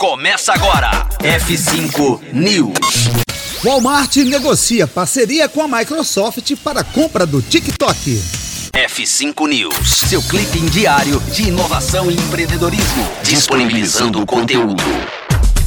Começa agora. F5 News. Walmart negocia parceria com a Microsoft para a compra do TikTok. F5 News, seu clipe diário de inovação e empreendedorismo, disponibilizando o conteúdo.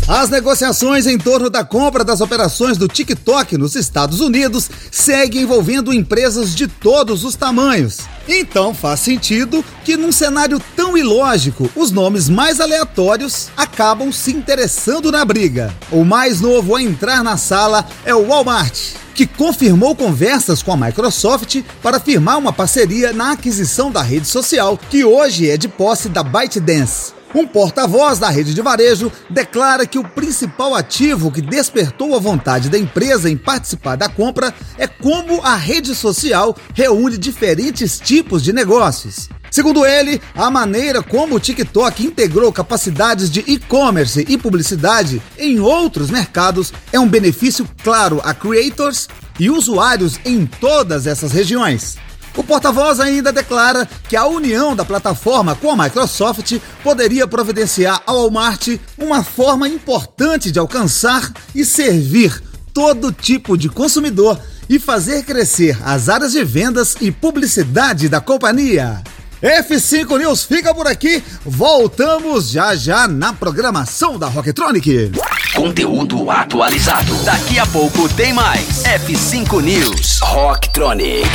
As negociações em torno da compra das operações do TikTok nos Estados Unidos seguem envolvendo empresas de todos os tamanhos. Então faz sentido que, num cenário tão ilógico, os nomes mais aleatórios acabam se interessando na briga. O mais novo a entrar na sala é o Walmart, que confirmou conversas com a Microsoft para firmar uma parceria na aquisição da rede social, que hoje é de posse da ByteDance. Um porta-voz da rede de varejo declara que o principal ativo que despertou a vontade da empresa em participar da compra é como a rede social reúne diferentes tipos de negócios. Segundo ele, a maneira como o TikTok integrou capacidades de e-commerce e publicidade em outros mercados é um benefício claro a creators e usuários em todas essas regiões. O porta-voz ainda declara que a união da plataforma com a Microsoft poderia providenciar ao Walmart uma forma importante de alcançar e servir todo tipo de consumidor e fazer crescer as áreas de vendas e publicidade da companhia. F5 News fica por aqui. Voltamos já já na programação da Rocktronic. Conteúdo atualizado. Daqui a pouco tem mais. F5 News. Rocktronic.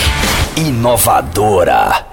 Inovadora.